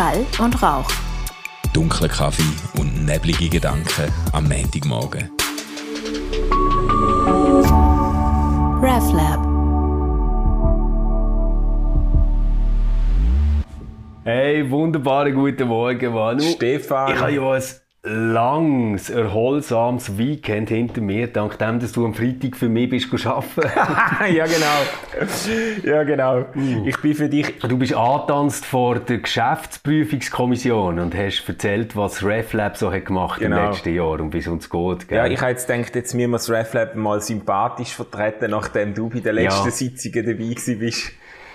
Schall und Rauch. Dunkler Kaffee und neblige Gedanken am Montagmorgen. RefLab. Hey, wunderbaren guten Morgen, Manu. Stefan. Ich habe ja ein langes, erholsames Weekend hinter mir, dank dem, dass du am Freitag für mich bist arbeiten. ja, genau. Ja, genau. Ich bin für dich... Du bist angetanzt vor der Geschäftsprüfungskommission und hast erzählt, was RefLab so hat gemacht Genau. im letzten Jahr und wie es uns geht. Gell? Ja, ich habe jetzt gedacht, jetzt müssen wir das RefLab mal sympathisch vertreten, nachdem du bei den letzten Ja. Sitzungen dabei gewesen bist.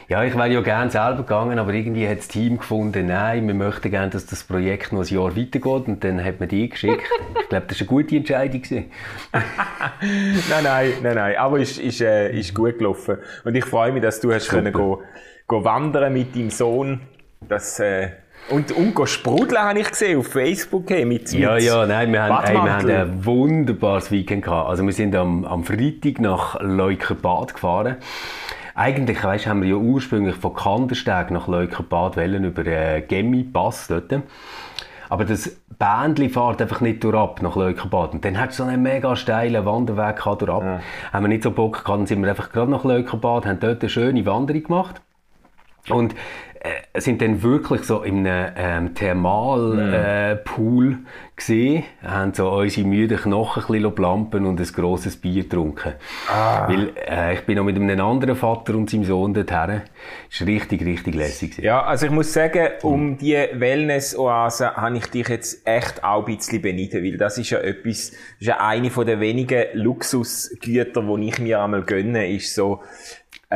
Ja, ich wäre ja gerne selber gegangen, aber irgendwie hat das Team gefunden, nein, wir möchten gerne, dass das Projekt noch ein Jahr weitergeht und dann hat man die geschickt. ich glaube, das war eine gute Entscheidung. Nein, nein, nein, nein. Aber ist, ist, äh, ist gut gelaufen. Und ich freue mich, dass du hast können go, go wandern mit deinem Sohn. Das, äh, und, und sprudeln habe ich gesehen auf Facebook hey, mit, Ja, mit ja, nein, wir haben, hey, wir haben ein wunderbares Weekend gehabt. Also wir sind am, am Freitag nach Leukerbad gefahren. Eigentlich, weißt, haben wir ja ursprünglich von Kandersteg nach Leukerbad wollen, über äh, Gemmi-Pass dort. Aber das Bändli fährt einfach nicht durchab nach Leukerbad. Und dann hat es so einen mega steilen Wanderweg gehabt durchab. Haben wir nicht so Bock gehabt, dann sind wir einfach gerade nach Leukerbad, haben dort eine schöne Wanderung gemacht. Und äh, sind dann wirklich so in einem ähm, Thermalpool äh, Pool gesehen, haben so unsere müden Knochen ein bisschen plampen und ein grosses Bier getrunken. Weil äh, ich bin noch mit einem anderen Vater und seinem Sohn dorthin. Das war richtig, richtig lässig. gewesen. Ja, also ich muss sagen, um die Wellness-Oase habe ich dich jetzt echt auch ein bisschen beneiden, weil das ist ja etwas, das ist ja eine der wenigen Luxusgüter, die ich mir einmal gönne, ist so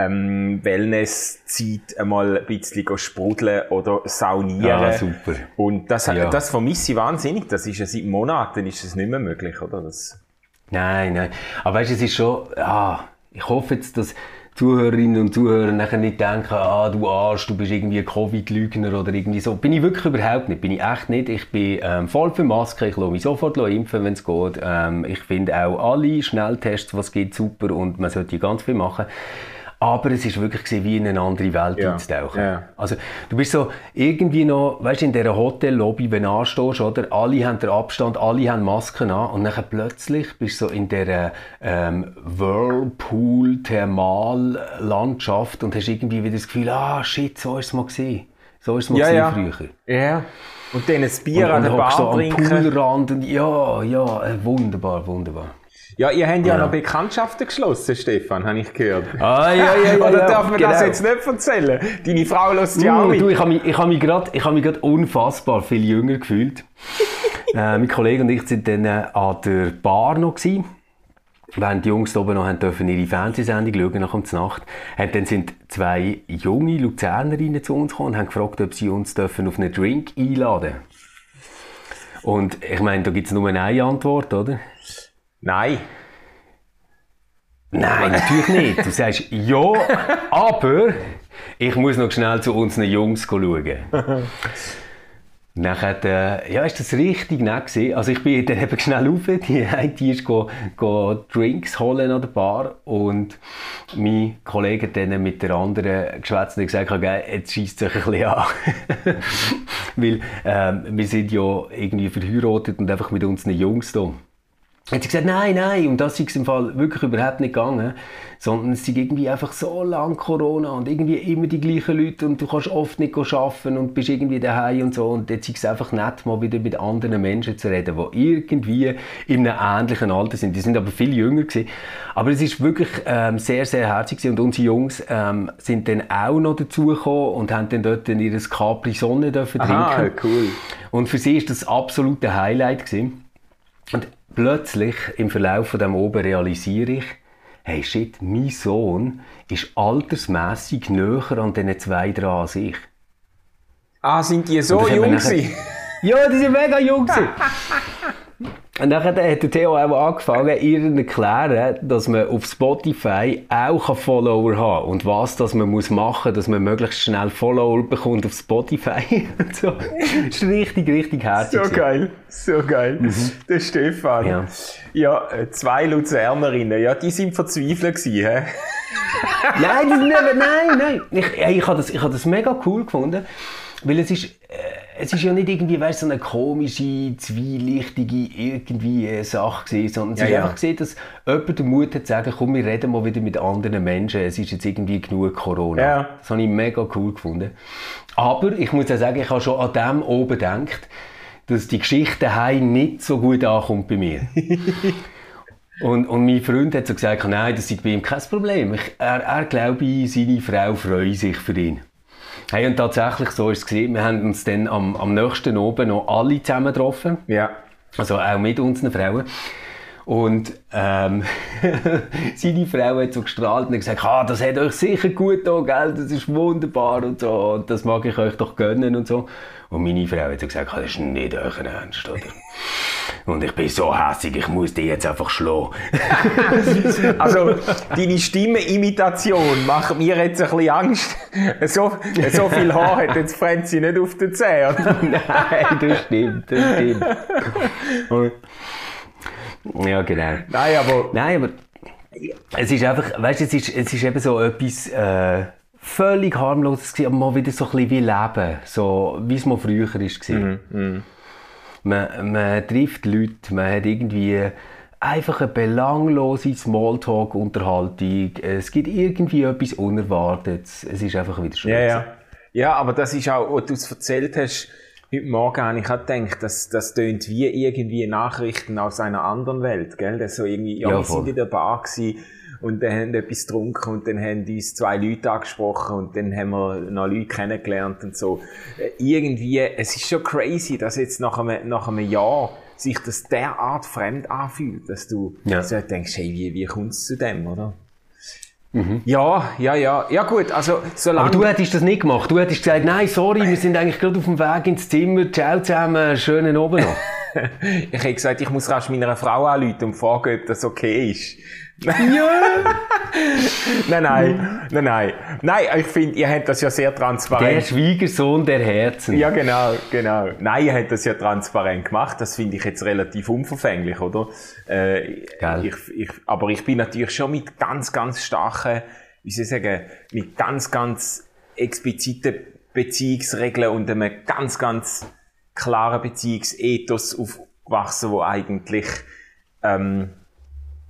ähm, Wellness-Zeit einmal ein bisschen sprudeln oder saunieren. Ah, super. Und das, Ja. das vermisse ich wahnsinnig. Das ist ja seit Monaten ist es nicht mehr möglich, oder? Das, Nein, nein. Aber weißt du, es ist schon, ja, ich hoffe jetzt, dass Zuhörerinnen und Zuhörer nachher nicht denken, ah, du Arsch, du bist irgendwie ein Covid-Lügner oder irgendwie so. Bin ich wirklich überhaupt nicht. Bin ich echt nicht. Ich bin ähm, voll für Maske. Ich lasse mich sofort impfen, wenn es geht. Ähm, ich finde auch alle Schnelltests, was geht, super und man sollte ganz viel machen. Aber es ist wirklich gewesen, wie in eine andere Welt Ja. einzutauchen. Ja. Also, du bist so irgendwie noch, weißt du, in dieser Hotellobby, wenn du anstehst, oder? Alle haben den Abstand, alle haben Masken an und dann plötzlich bist du so in dieser ähm, Whirlpool-Thermal-Landschaft und hast irgendwie wieder das Gefühl, ah, shit, so ist es mal gewesen. So ist es mal Ja, ja. früher. ja. Und dann ein Bier und, an der Bar so am. Poolrand und ja, ja, äh, wunderbar, wunderbar. Ja, ihr habt ja, Ja. noch Bekanntschaften geschlossen, Stefan, habe ich gehört. Ah, ja, ja, ja. Oder ja, darf man das genau. jetzt nicht erzählen? Deine Frau lässt ja auch Uh, mit. du, ich habe mich, ich habe mich gerade, ich habe mich gerade unfassbar viel jünger gefühlt. äh, mein Kollege und ich sind dann äh, an der Bar noch gewesen. Während die Jungs da oben noch haben dürfen ihre Fernsehsendung schauen nach der Nacht, haben, dann sind zwei junge Luzernerinnen zu uns gekommen und haben gefragt, ob sie uns dürfen auf einen Drink einladen Und ich meine, da gibt es nur eine Antwort, oder? Nein. Nein, natürlich nicht. Du sagst ja, aber ich muss noch schnell zu unseren Jungs schauen. Nachher, äh, ja, ist das richtig nett gewesen. Also ich bin dann eben schnell rauf, die eine, die ist go, go Drinks holen an der Bar und mein Kollege hat dann mit der anderen geschwätzt und gesagt, okay, jetzt schießt sich ein bisschen an. Weil ähm, wir sind ja irgendwie verheiratet und einfach mit unseren Jungs da. Hat sie gesagt, nein, nein, um das ist im Fall wirklich überhaupt nicht gegangen, sondern es sind irgendwie einfach so lang Corona und irgendwie immer die gleichen Leute und du kannst oft nicht arbeiten und bist irgendwie daheim und so und jetzt ist es einfach nett, mal wieder mit anderen Menschen zu reden, die irgendwie in einem ähnlichen Alter sind. Die sind aber viel jünger gewesen. Aber es ist wirklich ähm, sehr, sehr herzig gewesen. und unsere Jungs ähm, sind dann auch noch dazugekommen und haben dann dort in ihr Capri Sonne dürfen trinken. cool. Und für sie ist das absolute Highlight gewesen. Und plötzlich im Verlauf von dem oben realisiere ich, hey shit, mein Sohn ist altersmässig näher an diesen zwei dran als ich. Ah, sind die so jung gewesen? Ja, die sind mega jung. gewesen. Und dann hat der Theo auch angefangen, ihr zu erklären, dass man auf Spotify auch Follower haben kann. Und was das man muss machen muss, dass man möglichst schnell Follower bekommt auf Spotify. So. Das ist richtig, richtig herzig. So geil, so geil. Der Stefan. Ja. Ja, äh, zwei Luzernerinnen, ja, die sind verzweifelt gewesen? Nein, das, nein, nein, nein. Ich, ey, ich habe das, ich habe das mega cool gefunden, weil es ist, äh, es ist ja nicht irgendwie, weißt, so eine komische, zwielichtige irgendwie äh, Sache gewesen, sondern es Ja, ist ja. einfach gesehen, dass jemand den Mut hat zu sagen, komm, wir reden mal wieder mit anderen Menschen, es ist jetzt irgendwie genug Corona. Ja. Das habe ich mega cool gefunden. Aber ich muss ja sagen, ich habe schon an dem oben gedacht, dass die Geschichte daheim nicht so gut ankommt bei mir. Und, und mein Freund hat so gesagt, nein, das ist bei ihm kein Problem. Ich, er, er glaube, seine Frau freut sich für ihn. Hey, und tatsächlich, so ist es gewesen. Wir haben uns dann am, am nächsten oben noch alle zusammen getroffen. Ja. Also auch mit unseren Frauen. Und ähm, seine Frau hat so gestrahlt und gesagt, ah, das hat euch sicher gut getan, gell? das ist wunderbar und so, und das mag ich euch doch gönnen und so. Und meine Frau hat so gesagt, ah, das ist nicht euer Ernst, oder? Und ich bin so hässig, ich muss die jetzt einfach schlagen. Also, deine Stimmenimitation macht mir jetzt ein bisschen Angst. So, so viel Haar hat jetzt Franzi nicht auf den Zähnen. Nein, das stimmt, das stimmt. Ja, genau. Nein, aber, Nein, aber es ist einfach, weißt du, es ist, es ist eben so etwas äh, völlig harmloses gewesen, aber mal wieder so ein bisschen wie Leben, so wie es mal früher ist Mhm, Man, man trifft Leute, man hat irgendwie einfach eine belanglose Smalltalk-Unterhaltung, es gibt irgendwie etwas Unerwartetes, es ist einfach wieder schön. ja, ja. Ja, aber das ist auch, was du es erzählt hast, heute Morgen habe ich auch gedacht, das, das tönt wie irgendwie Nachrichten aus einer anderen Welt, gell? Das so irgendwie, ja, Ja, wir sind in der Bar gewesen und dann haben etwas getrunken und dann haben uns zwei Leute angesprochen und dann haben wir noch Leute kennengelernt und so. Äh, Irgendwie, es ist schon crazy, dass jetzt nach einem, nach einem Jahr sich das derart fremd anfühlt, dass du Ja. so denkst, hey, wie, wie kommt es zu dem, oder? Mhm. Ja, ja, ja. Ja gut, also solange... Aber du hättest das nicht gemacht. Du hättest gesagt, nein, sorry, wir sind eigentlich gerade auf dem Weg ins Zimmer. Ciao zusammen, schönen Abend noch. Ich habe gesagt, ich muss rasch meiner Frau anrufen und fragen, ob das okay ist. Ja! Nein, nein, nein, nein. Nein, ich finde, ihr habt das ja sehr Der transparent. Schwiegersohn der Herzen. Ja, genau, genau. Nein, ihr habt das ja transparent gemacht. Das finde ich jetzt relativ unverfänglich, oder? Äh, ich, ich, aber ich bin natürlich schon mit ganz, ganz starken, wie soll ich sagen, mit ganz, ganz expliziten Beziehungsregeln und einem ganz, ganz klaren Beziehungsethos aufgewachsen, wo eigentlich, ähm,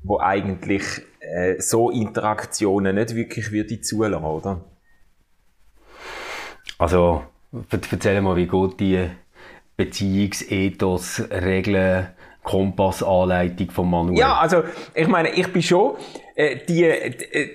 wo eigentlich äh, so Interaktionen nicht wirklich würde zulassen, oder? Also, erzähl mal, wie geht die Beziehungsethos, Regeln, Kompassanleitung von Manuel? Ja, also ich meine, ich bin schon. Äh, die,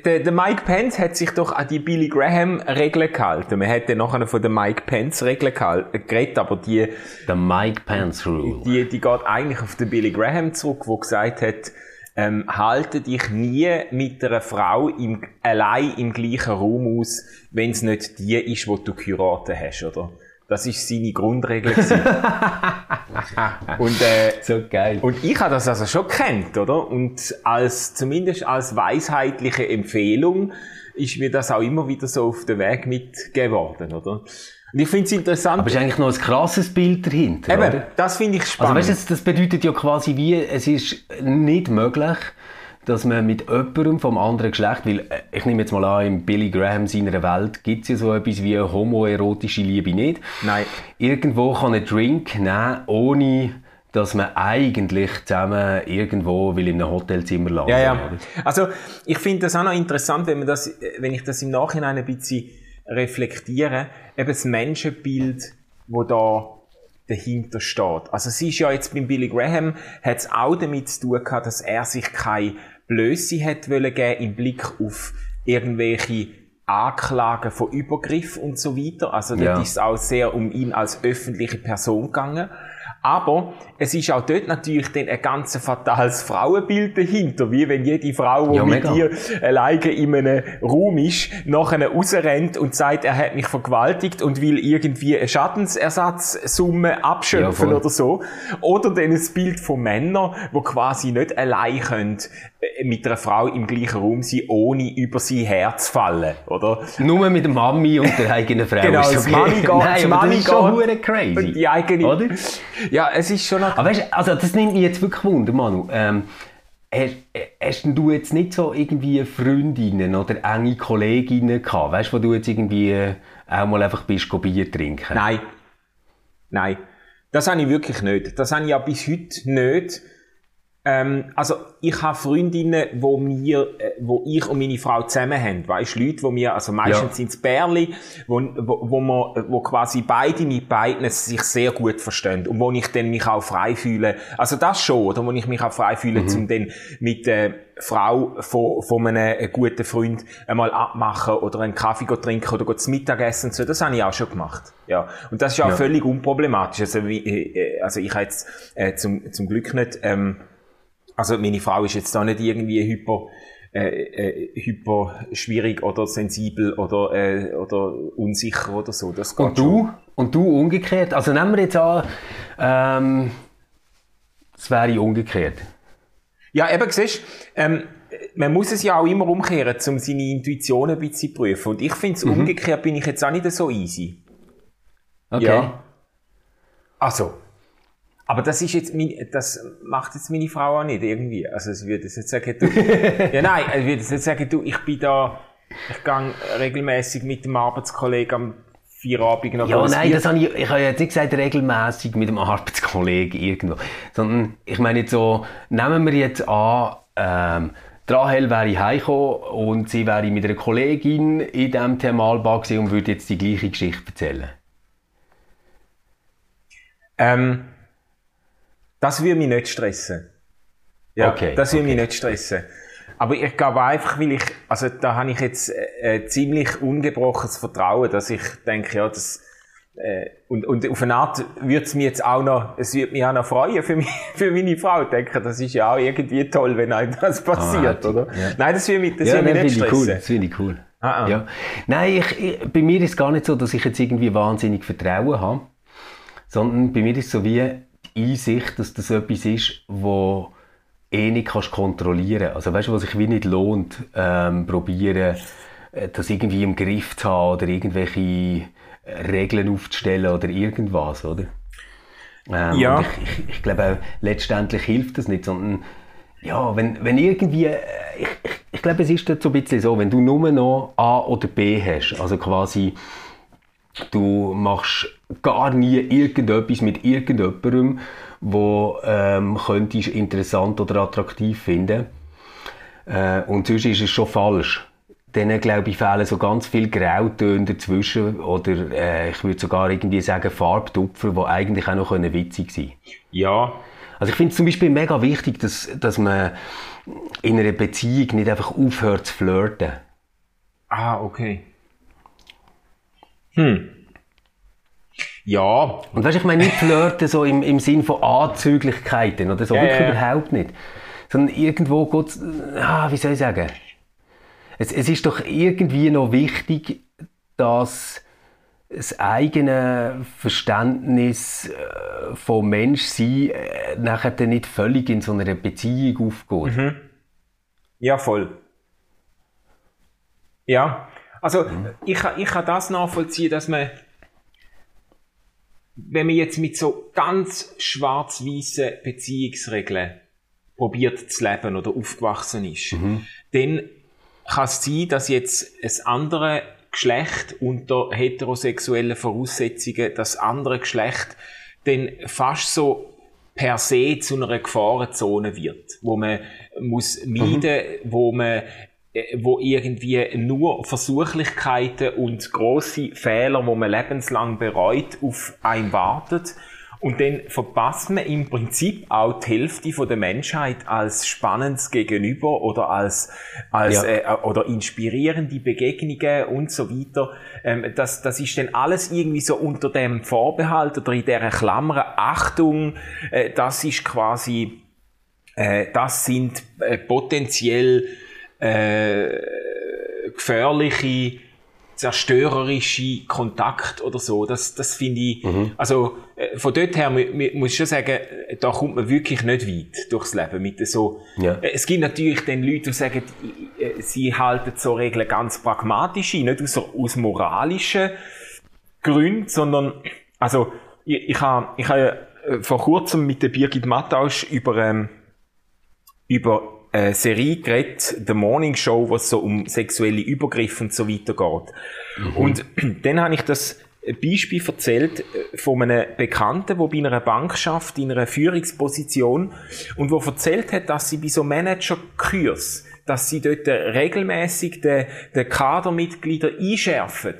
der, der Mike Pence hat sich doch an die Billy Graham Regeln gehalten. Man dann nachher von der Mike Pence Regeln äh, geredet, aber die, The Mike Pence Rule. die, die geht eigentlich auf den Billy Graham zurück, wo gesagt hat, ähm, halte dich nie mit einer Frau im, allein im gleichen Raum aus, wenn es nicht die ist, wo du geheiratet hast, oder? Das ist seine Grundregel. Und äh, So geil. und ich habe das also schon kennt, oder? Und als, zumindest als weisheitliche Empfehlung ist mir das auch immer wieder so auf den Weg mitgegeben worden, oder? Ich finde es interessant. Aber es ist eigentlich noch ein krasses Bild dahinter, eben, oder? das finde ich Also spannend. weißt du, das- bedeutet ja quasi wie, es ist nicht möglich, dass man mit jemandem vom anderen Geschlecht, weil äh, ich nehme jetzt mal an, im Billy Graham seiner Welt gibt es ja so etwas wie eine homoerotische Liebe nicht. Nein. Irgendwo kann einen Drink nehmen, ohne dass man eigentlich zusammen irgendwo will in einem Hotelzimmer landen Ja, ja. Also, ich finde das auch noch interessant, wenn man das, äh, wenn ich das im Nachhinein ein bisschen reflektiere, eben das Menschenbild, wo da dahinter steht. Also, es ist ja jetzt beim Billy Graham, hat es auch damit zu tun gehabt, dass er sich keine Blöße hat wollen geben im Blick auf irgendwelche Anklagen von Übergriff und so weiter. Also, dort Ja. ist es auch sehr um ihn als öffentliche Person gegangen. Aber es ist auch dort natürlich dann ein ganz fatales Frauenbild dahinter, wie wenn jede Frau, die Ja, mit mega. dir alleine in einem Raum ist, nachher rausrennt und sagt, er hat mich vergewaltigt und will irgendwie eine Schadensersatzsumme abschöpfen Ja, oder so. Oder dann ein Bild von Männern, die quasi nicht allein können äh, mit einer Frau im gleichen Raum sein, ohne über sie herzufallen, oder? Nur mit der Mami und der eigenen Frau Genau, ist das okay. Mami geht, das Nein, aber Mami das ist schon geht hure crazy. die eigene, Oder? Ja, es ist schon Aber weißt, du, also das nimmt mich jetzt wirklich Wunder, Manu. Ähm, hast, hast denn du jetzt nicht so irgendwie Freundinnen oder enge Kolleginnen gehabt, weißt, wo du jetzt irgendwie äh, auch mal einfach bist, go Bier trinken? Nein. Nein. Das habe ich wirklich nicht. Das habe ich ja bis heute nicht. Ähm, also ich habe Freundinnen, wo mir, äh, wo ich und meine Frau zusammen haben, weißt Leute, wo mir, also meistens ja. sind es Bärli, wo, wo, wo, man, wo quasi beide mit beiden sich sehr gut verstehen und wo ich dann mich auch frei fühle. Also das schon, oder wo ich mich auch frei fühle, mhm. um dann mit der äh, Frau von, von einem guten Freund einmal abmachen oder einen Kaffee trinken oder zu Mittagessen so. Das habe ich auch schon gemacht. Ja. Und das ist auch ja. völlig unproblematisch. Also, äh, also ich habe jetzt äh, zum, zum Glück nicht ähm, also meine Frau ist jetzt da nicht irgendwie hyper, äh, äh, hyper schwierig oder sensibel oder, äh, oder unsicher oder so. Das geht und du? Schon. Und du umgekehrt? Also nehmen wir jetzt an, ähm, es wäre umgekehrt. Ja, eben, siehst ähm, man muss es ja auch immer umkehren, um seine Intuition ein bisschen zu prüfen. Und ich finde, mhm. umgekehrt bin ich jetzt auch nicht so easy. Okay. Ja. Also, aber das ist jetzt, mein, das macht jetzt meine Frau auch nicht irgendwie. Also sie würde jetzt sagen, du, ja nein, sie würde jetzt sagen, du, ich bin da, ich gehe regelmäßig mit dem Arbeitskollegen am Feierabend noch Ja, nein, das habe ich, ich habe jetzt nicht gesagt regelmäßig mit dem Arbeitskollegen irgendwo, sondern ich meine jetzt so, nehmen wir jetzt an, ähm, Rahel wäre heimgekommen und sie wäre mit einer Kollegin in diesem Thermalbad und würde jetzt die gleiche Geschichte erzählen. Ähm, das würde mich nicht stressen. Ja, okay, das würde okay. mich nicht stressen. Aber ich glaube einfach, weil ich, also da habe ich jetzt äh, ziemlich ungebrochenes Vertrauen, dass ich denke, ja, das, äh, und, und auf eine Art würde es mich jetzt auch noch, es würde mich auch noch freuen für, mich, für meine Frau. Ich denke, das ist ja auch irgendwie toll, wenn einem das passiert, ah, oder? Ja. Nein, das würde mich, das ja, würde mich nicht stressen. Cool. Das finde ich cool. Ah, ah. Ja. Nein, ich, ich, bei mir ist es gar nicht so, dass ich jetzt irgendwie wahnsinnig Vertrauen habe, sondern bei mir ist es so wie, Einsicht, dass das etwas ist, wo eh nicht kannst kontrollieren. Also weißt du, was sich wie nicht lohnt, ähm, probieren, äh, das irgendwie im Griff zu haben oder irgendwelche äh, Regeln aufzustellen oder irgendwas, oder? Ähm, ja. Ich, ich, ich, glaube, letztendlich hilft das nicht, sondern ja, wenn, wenn irgendwie, äh, ich, ich, ich glaube, es ist so ein bisschen so, wenn du nur noch A oder B hast, also quasi Du machst gar nie irgendetwas mit irgendjemandem, wo ähm, könntest interessant oder attraktiv finden. Äh, und sonst ist es schon falsch. Dann, glaube ich, fehlen so ganz viele Grautöne dazwischen oder äh, ich würde sogar irgendwie sagen Farbtupfer, die eigentlich auch noch witzig sein können. Ja. Also ich finde es zum Beispiel mega wichtig, dass, dass man in einer Beziehung nicht einfach aufhört zu flirten. Ah, okay. Hm. Ja. Und weißt, ich meine nicht flirten so im, im Sinn von Anzüglichkeiten oder so, ja, wirklich ja. überhaupt nicht. Sondern irgendwo geht ah, wie soll ich sagen? Es, es ist doch irgendwie noch wichtig, dass das eigene Verständnis äh, von Menschsein äh, nachher dann nicht völlig in so einer Beziehung aufgeht. Mhm. Ja, voll. Ja, also mhm. ich, ich kann das nachvollziehen, dass man, wenn man jetzt mit so ganz schwarz-weißen Beziehungsregeln probiert zu leben oder aufgewachsen ist, mhm. dann kann es sein, dass jetzt ein andere Geschlecht unter heterosexuellen Voraussetzungen, das andere Geschlecht dann fast so per se zu einer Gefahrenzone wird, wo man muss meiden, mhm. wo man wo irgendwie nur Versuchlichkeiten und große Fehler, wo man lebenslang bereut, auf einen wartet. Und dann verpasst man im Prinzip auch die Hälfte von der Menschheit als spannendes Gegenüber oder als, als ja. äh, oder inspirierende Begegnungen und so weiter. Ähm, das, das ist dann alles irgendwie so unter dem Vorbehalt oder in dieser Klammer Achtung. Äh, das ist quasi, äh, das sind äh, potenziell äh, gefährliche, zerstörerische Kontakt oder so. Das, das finde ich, mhm. also äh, von dort her muss ich schon sagen, da kommt man wirklich nicht weit durchs Leben mit so. Ja. Äh, es gibt natürlich dann Leute, die sagen, äh, sie halten so Regeln ganz pragmatisch ein, nicht aus, aus moralischen Gründen, sondern also ich, ich habe ich habe vor kurzem mit der Birgit Mattausch über ähm, über äh, Serie geredet, The Morning Show, was so um sexuelle Übergriffe und so weiter geht. Mhm. Und dann habe ich das Beispiel erzählt äh, von einem Bekannten, der bei einer Bank schafft, in einer Führungsposition und wo erzählt hat, dass sie bei so Manager-Kurs, dass sie dort regelmäßig den, den Kadermitglieder einschärfen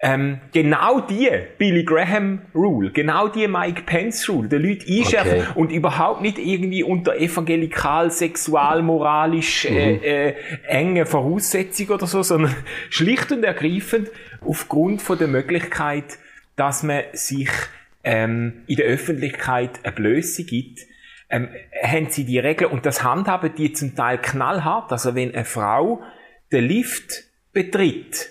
ähm, genau die Billy Graham Rule, genau die Mike Pence Rule, den Leute einschärfen okay. und überhaupt nicht irgendwie unter evangelikal, sexual, moralisch äh, mhm. äh, enge Voraussetzungen oder so, sondern schlicht und ergreifend aufgrund von der Möglichkeit, dass man sich ähm, in der Öffentlichkeit eine Blöße gibt, ähm, haben sie die Regeln und das handhaben die zum Teil knallhart. Also wenn eine Frau den Lift betritt,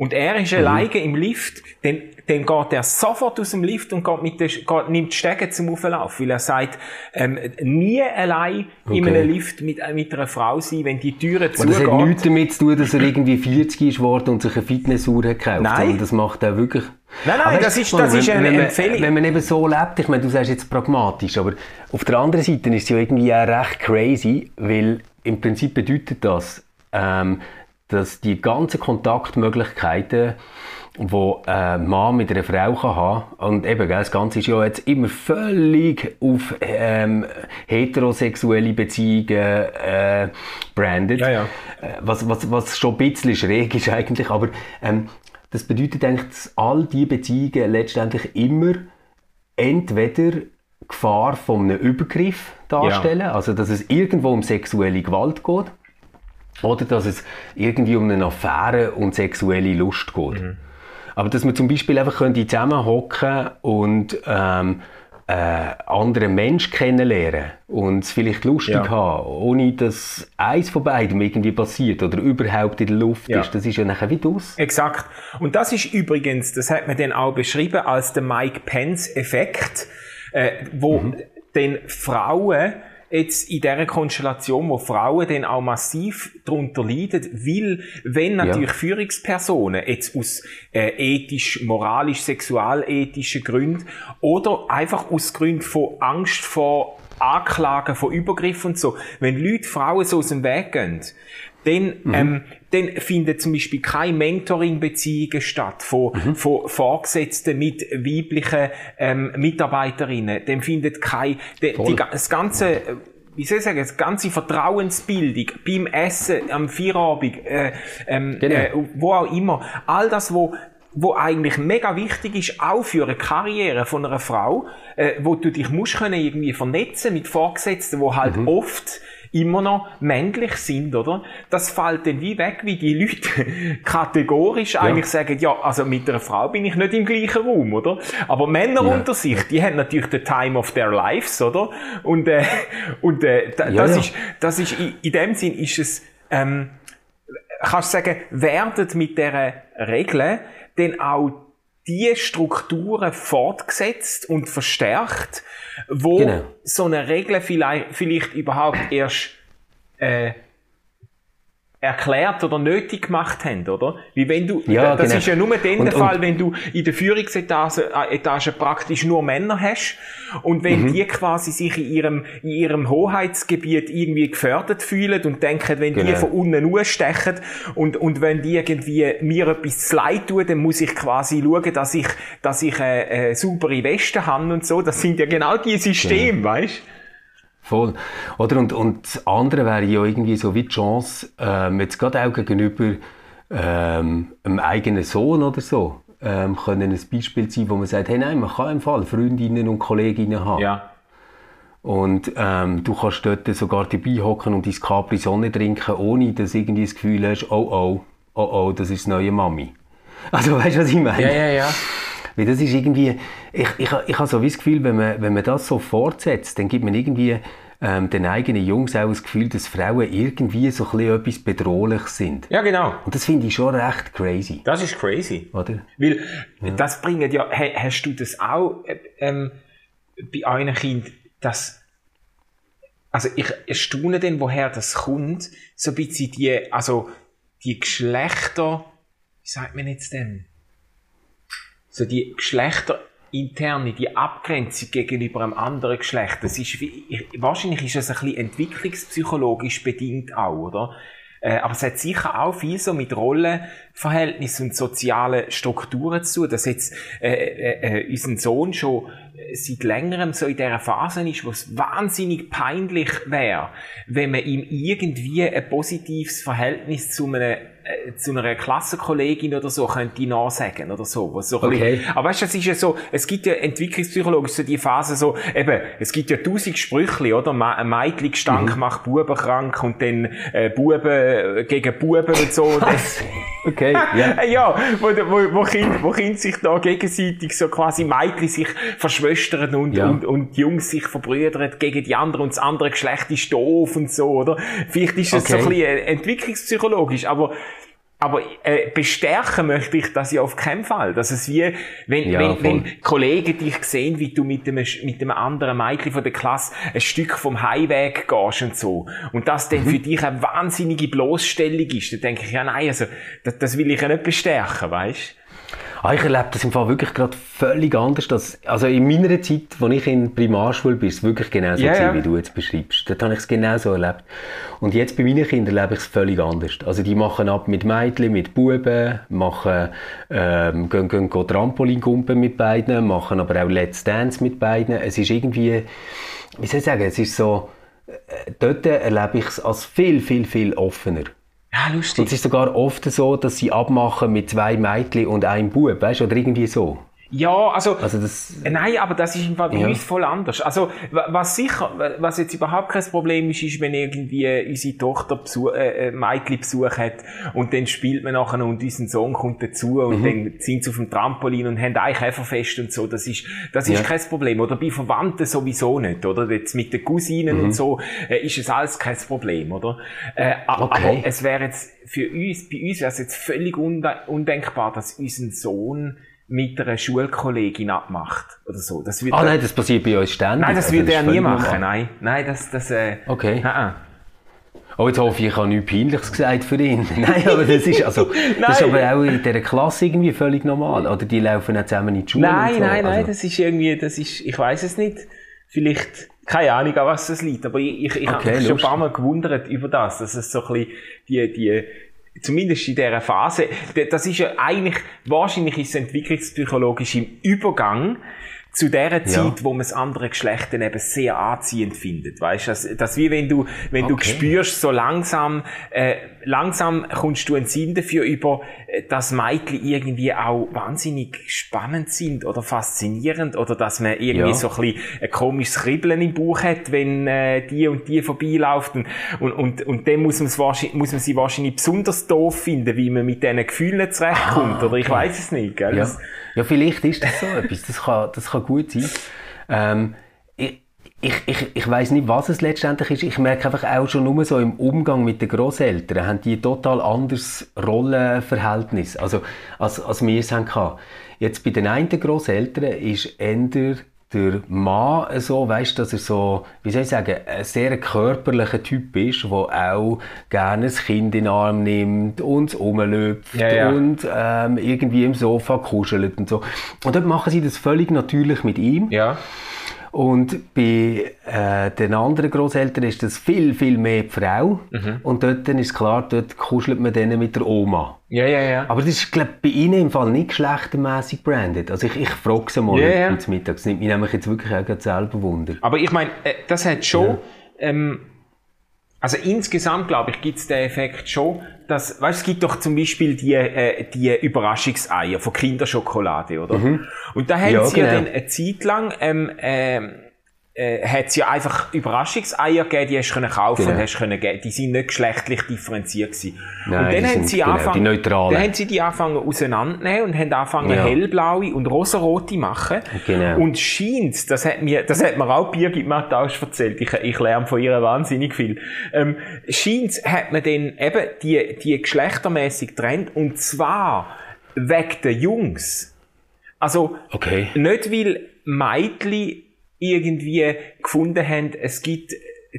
und er ist mhm. alleine im Lift, dann, dann geht er sofort aus dem Lift und geht mit der, geht, nimmt die Stege zum Auflauf, weil er sagt, ähm, nie allein okay. in einem Lift mit, äh, mit einer Frau sein, wenn die Türen zugehen. Das hat nichts damit zu tun, dass er irgendwie 40 ist worden und sich eine Fitnessuhr hat gekauft. Nein. Das macht er wirklich... Nein, nein, aber das ist, das ist eine wenn Empfehlung. Wenn man eben so lebt, ich meine, du sagst jetzt pragmatisch, aber auf der anderen Seite ist es ja irgendwie auch recht crazy, weil im Prinzip bedeutet das, ähm, dass die ganzen Kontaktmöglichkeiten, die ein Mann mit einer Frau kann haben und eben, das Ganze ist ja jetzt immer völlig auf ähm, heterosexuelle Beziehungen äh, branded, ja, ja. Äh, was, was, was schon ein bisschen schräg ist eigentlich, aber ähm, das bedeutet eigentlich, dass all diese Beziehungen letztendlich immer entweder Gefahr von einem Übergriff darstellen, ja. also dass es irgendwo um sexuelle Gewalt geht, oder dass es irgendwie um eine Affäre und sexuelle Lust geht. Mhm. Aber dass man zum Beispiel einfach zusammenhocken und ähm, äh, andere Menschen kennenlernen und es vielleicht lustig ja. haben, ohne dass eins von beiden irgendwie passiert oder überhaupt in der Luft ja. ist. Das ist ja nachher wie das. Exakt. Und das ist übrigens, das hat man dann auch beschrieben als der Mike Pence-Effekt, äh, wo mhm. den Frauen jetzt in dieser Konstellation, wo Frauen dann auch massiv darunter leiden, weil, wenn natürlich ja. Führungspersonen jetzt aus äh, ethisch, moralisch, sexualethischen Gründen oder einfach aus Gründen von Angst vor Anklagen, von Übergriffen und so, wenn Leute Frauen so aus dem Weg gehen, dann, mhm. ähm, dann finden zum Beispiel keine Mentoring-Beziehungen statt von, mhm. von Vorgesetzten mit weiblichen ähm, Mitarbeiterinnen. Dann findet kein, die, die, das ganze, wie soll ich sagen, das ganze Vertrauensbildung beim Essen, am Feierabend, äh, ähm, genau. äh, wo auch immer, all das, wo wo eigentlich mega wichtig ist, auch für eine Karriere von einer Frau, äh, wo du dich musst können irgendwie vernetzen mit Vorgesetzten, wo halt mhm. oft immer noch männlich sind, oder? Das fällt dann wie weg, wie die Leute kategorisch ja. eigentlich sagen, ja, also mit einer Frau bin ich nicht im gleichen Raum, oder? Aber Männer ja. unter sich, die haben natürlich the time of their lives, oder? Und, äh, und äh, da, ja, das, Ist, das ist, in, in dem Sinn ist es, ähm, kannst du sagen, werden mit dieser Regel dann auch die Strukturen fortgesetzt und verstärkt, wo genau. so eine Regel vielleicht, vielleicht überhaupt erst äh, erklärt oder nötig gemacht haben, oder? Wie wenn du, ja, das genau. ist ja nur dann und, der Fall, und, wenn du in der Führungsetage äh, Etage praktisch nur Männer hast und wenn mhm. die quasi sich in ihrem, in ihrem Hoheitsgebiet irgendwie gefördert fühlen und denken, wenn genau. die von unten ausstechen und, und wenn die irgendwie mir etwas zu leid tun, dann muss ich quasi schauen, dass ich, dass ich eine, eine saubere Weste habe und so. Das sind ja genau die Systeme, genau. weißt Voll. Oder? Und, und das andere wäre ja irgendwie so wie die Chance, ähm, jetzt gerade auch gegenüber ähm, einem eigenen Sohn oder so, ähm, können ein Beispiel sein, wo man sagt, hey nein, man kann im Fall Freundinnen und Kolleginnen haben. Ja. Und ähm, du kannst dort sogar dabei hocken und dein Capri Sonne trinken, ohne dass du irgendwie das Gefühl hast, oh oh, oh oh, das ist die neue Mami. Also weißt du, was ich meine? Ja, ja, ja. Weil das ist irgendwie, ich, ich, ich habe so das Gefühl, wenn man, wenn man das so fortsetzt, dann gibt man irgendwie ähm, den eigenen Jungs auch das Gefühl, dass Frauen irgendwie so ein bisschen etwas bedrohlich sind. Ja, genau. Und das finde ich schon recht crazy. Das ist crazy. Oder? Weil ja. das bringt ja, hast du das auch äh, ähm, bei einem Kind, dass also ich staune dann, woher das kommt, so ein bisschen die, also die Geschlechter, wie sagt man jetzt denn? So die geschlechterinterne, die Abgrenzung gegenüber einem anderen Geschlecht, das ist wie, wahrscheinlich ist es ein bisschen entwicklungspsychologisch bedingt auch, oder? Äh, aber es hat sicher auch viel so mit Rollenverhältnissen und sozialen Strukturen zu tun, dass jetzt äh, äh, äh, unser Sohn schon seit längerem so in dieser Phase ist, wo es wahnsinnig peinlich wäre, wenn man ihm irgendwie ein positives Verhältnis zu einem äh, zu einer Klassenkollegin oder so könnte ich nachsagen oder so. Was so okay. Bisschen, aber weißt du, es ist ja so, es gibt ja entwicklungspsychologisch so die Phase so, eben, es gibt ja tausend Sprüche, oder? Ein Mädchengestank mhm. macht Buben krank und dann äh, Buben gegen Buben und so. Das, okay, yeah. ja. wo, wo, wo, kind, wo Kinder sich da gegenseitig so quasi Mädchen sich verschwestern und, ja. und, und Jungs sich verbrüdern gegen die anderen und das andere Geschlecht ist doof und so, oder? Vielleicht ist es okay. so ein bisschen entwicklungspsychologisch, aber aber äh, bestärken möchte ich das ja auf keinen Fall. Dass es wie, wenn, ja, wenn, wenn Kollegen dich sehen, wie du mit einem, mit einem anderen Mädchen von der Klasse ein Stück vom Highweg gehst und so. Und das dann mhm. für dich eine wahnsinnige Bloßstellung ist, dann denke ich, ja nein, also, das, das will ich ja nicht bestärken, weißt Ah, ich erlebe das im Fall wirklich gerade völlig anders. Dass, also in meiner Zeit, als ich in Primarschule bin, ist es wirklich genau so, yeah, wie du jetzt beschreibst. Dort habe ich es genau so erlebt. Und jetzt bei meinen Kindern erlebe ich es völlig anders. Also die machen ab mit Mädchen, mit Buben, machen, ähm, gehen, gehen, gehen Trampolingumpen mit beiden, machen aber auch Let's Dance mit beiden. Es ist irgendwie, wie soll ich sagen, es ist so, äh, dort erlebe ich es als viel, viel, viel offener. Ja, lustig. Und es ist sogar oft so, dass sie abmachen mit zwei Mädchen und einem Bub, weißt du, oder irgendwie so. Ja, also, also das, nein, aber das ist im Fall bei ja. uns voll anders. Also, was sicher, was jetzt überhaupt kein Problem ist, ist, wenn irgendwie unsere Tochter Besuch, äh, äh, Mädchen Besuch hat und dann spielt man nachher und unser Sohn kommt dazu und mhm. dann sind sie auf dem Trampolin und haben Eichhäferfest und so. Das ist, das ist ja. kein Problem. Oder bei Verwandten sowieso nicht, oder? Jetzt mit den Cousinen mhm. und so, äh, ist es alles kein Problem, oder? Äh, okay. Aber es wäre jetzt, für uns, bei uns wäre es jetzt völlig undenkbar, dass unser Sohn mit einer Schulkollegin abmacht oder so. Das wird ah nein, das passiert bei uns ständig. Nein, das also, würde er nie machen. Normal. Nein, nein, das, das. Äh, okay. Nein. Oh, jetzt hoffe ich, ich habe nichts Peinliches gesagt für ihn. Nein, aber das ist, also, das ist aber auch in dieser Klasse irgendwie völlig normal. Oder die laufen auch zusammen in die Schule. Nein, so. nein, also. nein, das ist irgendwie, das ist, ich weiß es nicht. Vielleicht, keine Ahnung, an was das liegt. Aber ich, ich, ich okay, habe mich schon ein paar Mal gewundert über das, dass es so ein bisschen die, die, zumindest in dieser Phase, das ist ja eigentlich, wahrscheinlich ist es entwicklungspsychologisch im Übergang zu der Zeit, ja. wo man das andere Geschlecht dann eben sehr anziehend findet. Weißt du, das, das wie wenn du, wenn okay. du spürst, so langsam, äh, langsam kommst du einen Sinn dafür über, äh, dass Mädchen irgendwie auch wahnsinnig spannend sind oder faszinierend oder dass man irgendwie ja. so ein bisschen ein komisches Kribbeln im Bauch hat, wenn äh, die und die vorbeiläuft und, und, und, und dann muss, muss man sie wahrscheinlich besonders doof finden, wie man mit diesen Gefühlen zurechtkommt ah, okay. oder ich weiß es nicht. Gell? Ja. ja, vielleicht ist das so etwas, das kann, das kann gut sein. Ähm, ich, ich, ich, ich weiß nicht, was es letztendlich ist. Ich merke einfach auch schon nur so im Umgang mit den Großeltern haben die total anderes Rollenverhältnis, also als, als wir es haben Jetzt bei den einen Großeltern ist eher der Mann so, weißt, dass er so, wie soll ich sagen, ein sehr körperlicher Typ ist, der auch gerne das Kind in den Arm nimmt und rumlöpft ja, ja. und ähm, irgendwie im Sofa kuschelt und so. Und dort machen sie das völlig natürlich mit ihm. Ja. Und bei äh, den anderen Großeltern ist das viel, viel mehr die Frau. Mhm. Und dort dann ist klar, dort kuschelt man dann mit der Oma. Ja, ja, ja. Aber das ist, glaube bei Ihnen im Fall nicht geschlechtermäßig branded. Also ich, ich frage sie mal ja, ja. Mittag. Das nimmt mich nämlich jetzt wirklich auch selber Wunder. Aber ich meine, äh, das hat schon... Ja. Ähm, also insgesamt, glaube ich, gibt es den Effekt schon, dass, weißt, es gibt doch zum Beispiel die, äh, die Überraschungseier von Kinderschokolade, oder? Mhm. Und da haben ja, sie genau. ja dann eine Zeit lang ähm, ähm, äh, hat es ja einfach Überraschungseier gegeben, die hast du können kaufen genau. und hast können geben. Die sind nicht geschlechtlich differenziert gewesen. Nein, und dann haben sie genau, angefangen, die dann haben sie die angefangen auseinandernehmen und haben angefangen ja. hellblaue und rosarote machen. Genau. Und scheint, das hat mir, das hat mir auch Birgit Mattausch erzählt, ich, ich lerne von ihr wahnsinnig viel, ähm, scheint hat man dann eben die, die geschlechtermäßig trennt und zwar wegen der Jungs. Also, okay. nicht weil Mädchen irgendwie gefunden haben, es gibt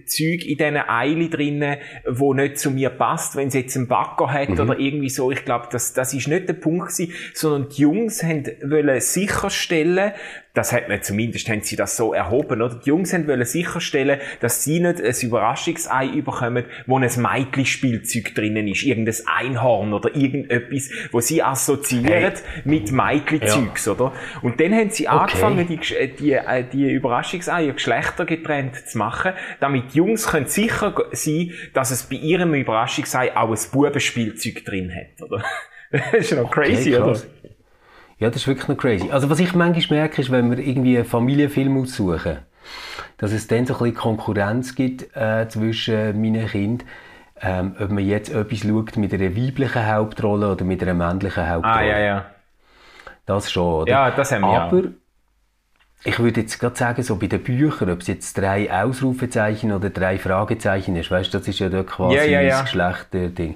Zeug in diesen Eile drinnen, wo nicht zu mir passt, wenn es jetzt einen Backer hat mhm. oder irgendwie so. Ich glaube, das, das ist nicht der Punkt gewesen, sondern die Jungs haben wollen sicherstellen, das hat man zumindest, haben sie das so erhoben, oder? Die Jungs haben wollen sicherstellen, dass sie nicht ein Überraschungsei überkommen, wo ein Mädchen-Spielzeug drinnen ist. Irgendein Einhorn oder irgendetwas, wo sie assoziieren hey. mit Mädchen-Zeugs, ja. oder? Und dann haben sie okay. angefangen, die, die, äh, die Überraschungseier geschlechtergetrennt zu machen, damit die Jungs können sicher sein, dass es bei ihrem Überraschungsei auch ein Bubenspielzeug drin hat, oder? das ist noch crazy, okay, oder? Ja, das ist wirklich noch crazy. Also was ich manchmal merke, ist, wenn wir irgendwie einen Familienfilm aussuchen, dass es dann so ein bisschen Konkurrenz gibt äh, zwischen meinen Kindern, ähm, ob man jetzt etwas schaut mit einer weiblichen Hauptrolle oder mit einer männlichen Hauptrolle. Ah, ja, ja. Das schon, oder? Ja, das haben wir Aber auch. Ich würde jetzt gerade sagen, so bei den Büchern, ob es jetzt drei Ausrufezeichen oder drei Fragezeichen ist, weißt du, das ist ja dort quasi ja, ja, ja. das Geschlechterding.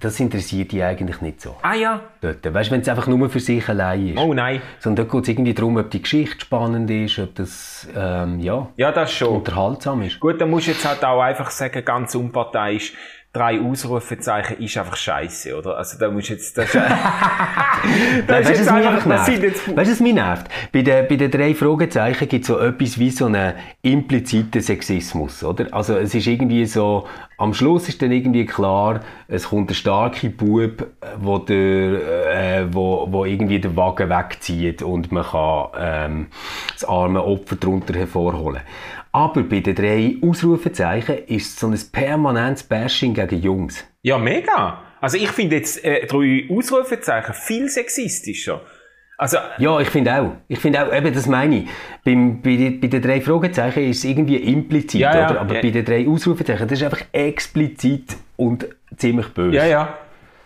Das interessiert die eigentlich nicht so. Ah ja? Dort. Weißt du, wenn es einfach nur für sich allein ist. Oh nein. Sondern dort geht es irgendwie darum, ob die Geschichte spannend ist, ob das ähm, ja, ja, das schon. unterhaltsam ist. Gut, dann musst du jetzt halt auch einfach sagen, ganz unparteiisch, drei Ausrufezeichen ist einfach scheiße, oder? Also da musst du jetzt... Das, das Nein, ist jetzt einfach... Das sind jetzt... Weißt du, was mich nervt? Bei den, bei den drei Fragezeichen gibt es so etwas wie so einen impliziten Sexismus, oder? Also es ist irgendwie so... Am Schluss ist dann irgendwie klar, es kommt ein starker Bub, wo, der, äh, wo, wo irgendwie den Wagen wegzieht und man kann ähm, das arme Opfer darunter hervorholen. Aber bei den drei Ausrufezeichen ist es so ein permanentes Bashing gegen Jungs. Ja, mega. Also ich finde jetzt äh, drei Ausrufezeichen viel sexistischer. Also, ja, ich finde auch. Ich finde auch, eben, das meine ich. Beim, bei, bei den drei Fragezeichen ist es irgendwie implizit, ja, ja, oder? Aber ja. bei den drei Ausrufezeichen, das ist einfach explizit und ziemlich böse. Ja, ja.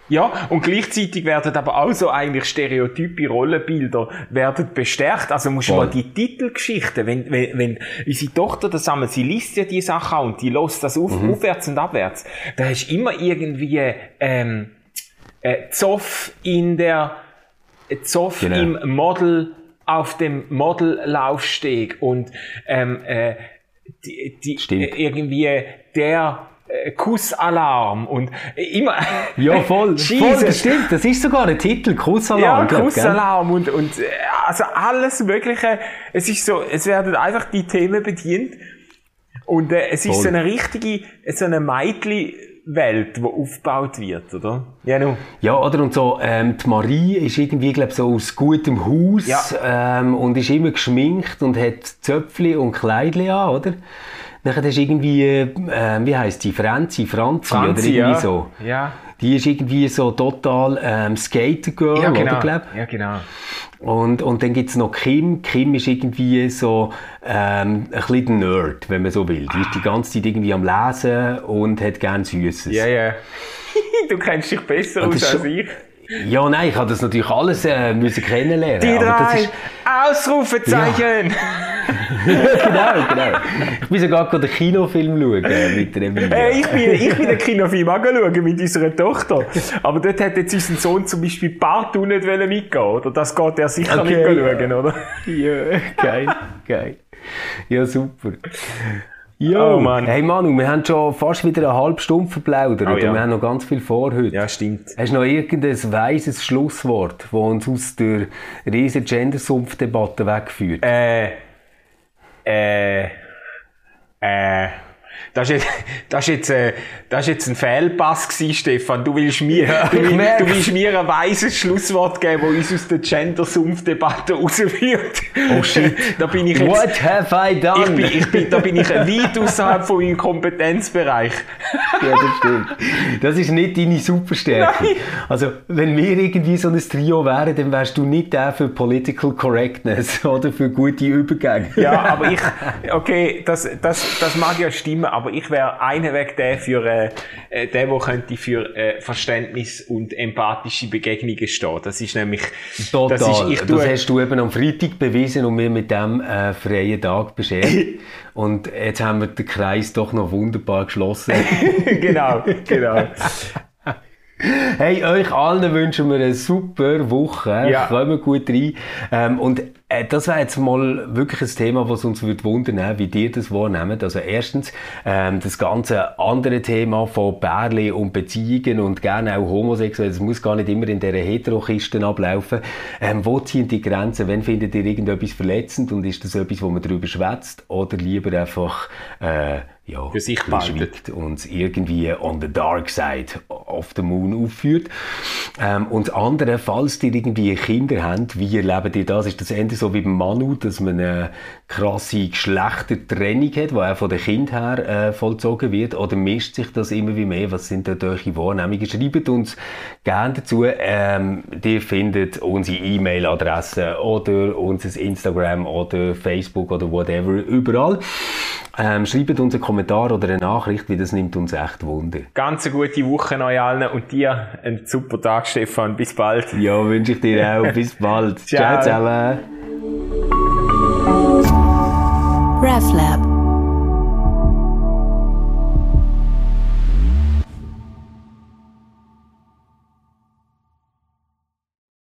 Ja, und gleichzeitig werden aber auch so eigentlich stereotype Rollenbilder werden bestärkt. Also musst du mal die Titelgeschichten, wenn, wenn, wenn unsere Tochter das sammelt, sie liest ja die Sachen und die lässt das auf, mhm. aufwärts und abwärts, da hast du immer irgendwie ähm, äh, Zoff in der Zoff genau. im Model auf dem Modellaufsteg und ähm, äh, die, die äh, irgendwie der Kussalarm und immer. Ja, voll, voll, das stimmt. Das ist sogar ein Titel, Kussalarm. Ja, Kussalarm und, und, äh, also alles Mögliche. Es ist so, es werden einfach die Themen bedient. Und äh, es ist voll. so eine richtige, so eine Meitli, Welt, die aufgebaut wird, oder? Ja, no. ja oder? Und so, ähm, die Marie ist irgendwie, glaube so aus gutem Haus ja. ähm, und ist immer geschminkt und hat Zöpfli und Kleidli an, oder? Dann hast du irgendwie, äh, wie heisst die, Franzi, Franzi, Franzi oder irgendwie ja. so. Ja. Die ist irgendwie so total ähm, Skater-Girl, ja, genau. oder, glaub? Ja, genau. Und, und dann gibt's noch Kim. Kim ist irgendwie so ähm, ein bisschen Nerd, wenn man so will. Die ist die ganze Zeit irgendwie am Lesen und hat gern Süßes. Ja, ja. du kennst dich besser aus als ich. Ja, nein, ich habe das natürlich alles äh, müssen kennenlernen. Die drei ist... Ausrufezeichen! Ja. genau, genau. Ich bin sogar den Kinofilm schauen mit der Emilia. Äh, ich, bin, ich bin den Kinofilm auch schauen mit unserer Tochter. Aber dort hat jetzt unser Sohn zum Beispiel partout nicht mitgehen oder? Das geht er sicher okay, nicht schauen, oder? Ja, geil, geil. Ja, super. Ja, oh, Mann. Hey Manu, wir haben schon fast wieder eine halbe Stunde verplaudert oh, ja. und wir haben noch ganz viel vor heute. Ja, stimmt. Hast du noch irgendein weises Schlusswort, das uns aus der riesen Gendersumpf-Debatte wegführt? Äh, äh, äh, das ist jetzt, das ist jetzt, äh, das ist jetzt ein Fehlpass gewesen, Stefan. Du willst mir, ja, du, willst, du willst mir ein weises Schlusswort geben, das uns aus der Gender-Sumpf-Debatte rausführt. Oh shit. da bin ich jetzt, What have I done? Ich bin, ich bin, da bin ich weit außerhalb von meinem Kompetenzbereich. ja, das stimmt. Das ist nicht deine Superstärke. Nein. Also, wenn wir irgendwie so ein Trio wären, dann wärst du nicht der für Political Correctness oder für gute Übergänge. ja, aber ich, okay, das, das, das mag ja stimmen, aber ich wäre einer Weg der für, äh, äh, der, der könnte für äh, Verständnis und empathische Begegnungen stehen. Das ist nämlich, Total. Das, ist, ich das hast du eben am Freitag bewiesen und mir mit dem äh, freien Tag beschert. und jetzt haben wir den Kreis doch noch wunderbar geschlossen. genau, genau. Hey, euch allen wünschen wir eine super Woche. Ja. Kommen gut rein. Ähm, und äh, das wäre jetzt mal wirklich ein Thema, was uns würde wundern, wie ihr das wahrnehmt. Also erstens, ähm, das ganze andere Thema von Bärli und Beziehungen und gerne auch homosexuell, das muss gar nicht immer in dieser Heterokiste ablaufen. Ähm, wo ziehen die Grenzen? Wenn findet ihr irgendetwas verletzend und ist das etwas, wo man darüber schwätzt oder lieber einfach, äh, ja, für sich behaltet und irgendwie on the dark side of the moon aufführt. Ähm, und das andere, falls ihr irgendwie Kinder habt, wie erlebt ihr das? Ist das Ende so wie beim Manu, dass man eine krasse Geschlechtertrennung hat, die auch von den Kind her äh, vollzogen wird? Oder mischt sich das immer wie mehr? Was sind da eure Wahrnehmungen? Schreibt uns gerne dazu. Ähm, ihr findet unsere E-Mail-Adresse oder unser Instagram oder Facebook oder whatever überall. Ähm, schreibt uns einen Kommentar oder eine Nachricht, wie das nimmt uns echt Wunder. Ganz eine gute Woche euch allen und dir einen super Tag, Stefan. Bis bald. Ja, wünsche ich dir auch. Bis bald. Ciao, Ciao zusammen. RefLab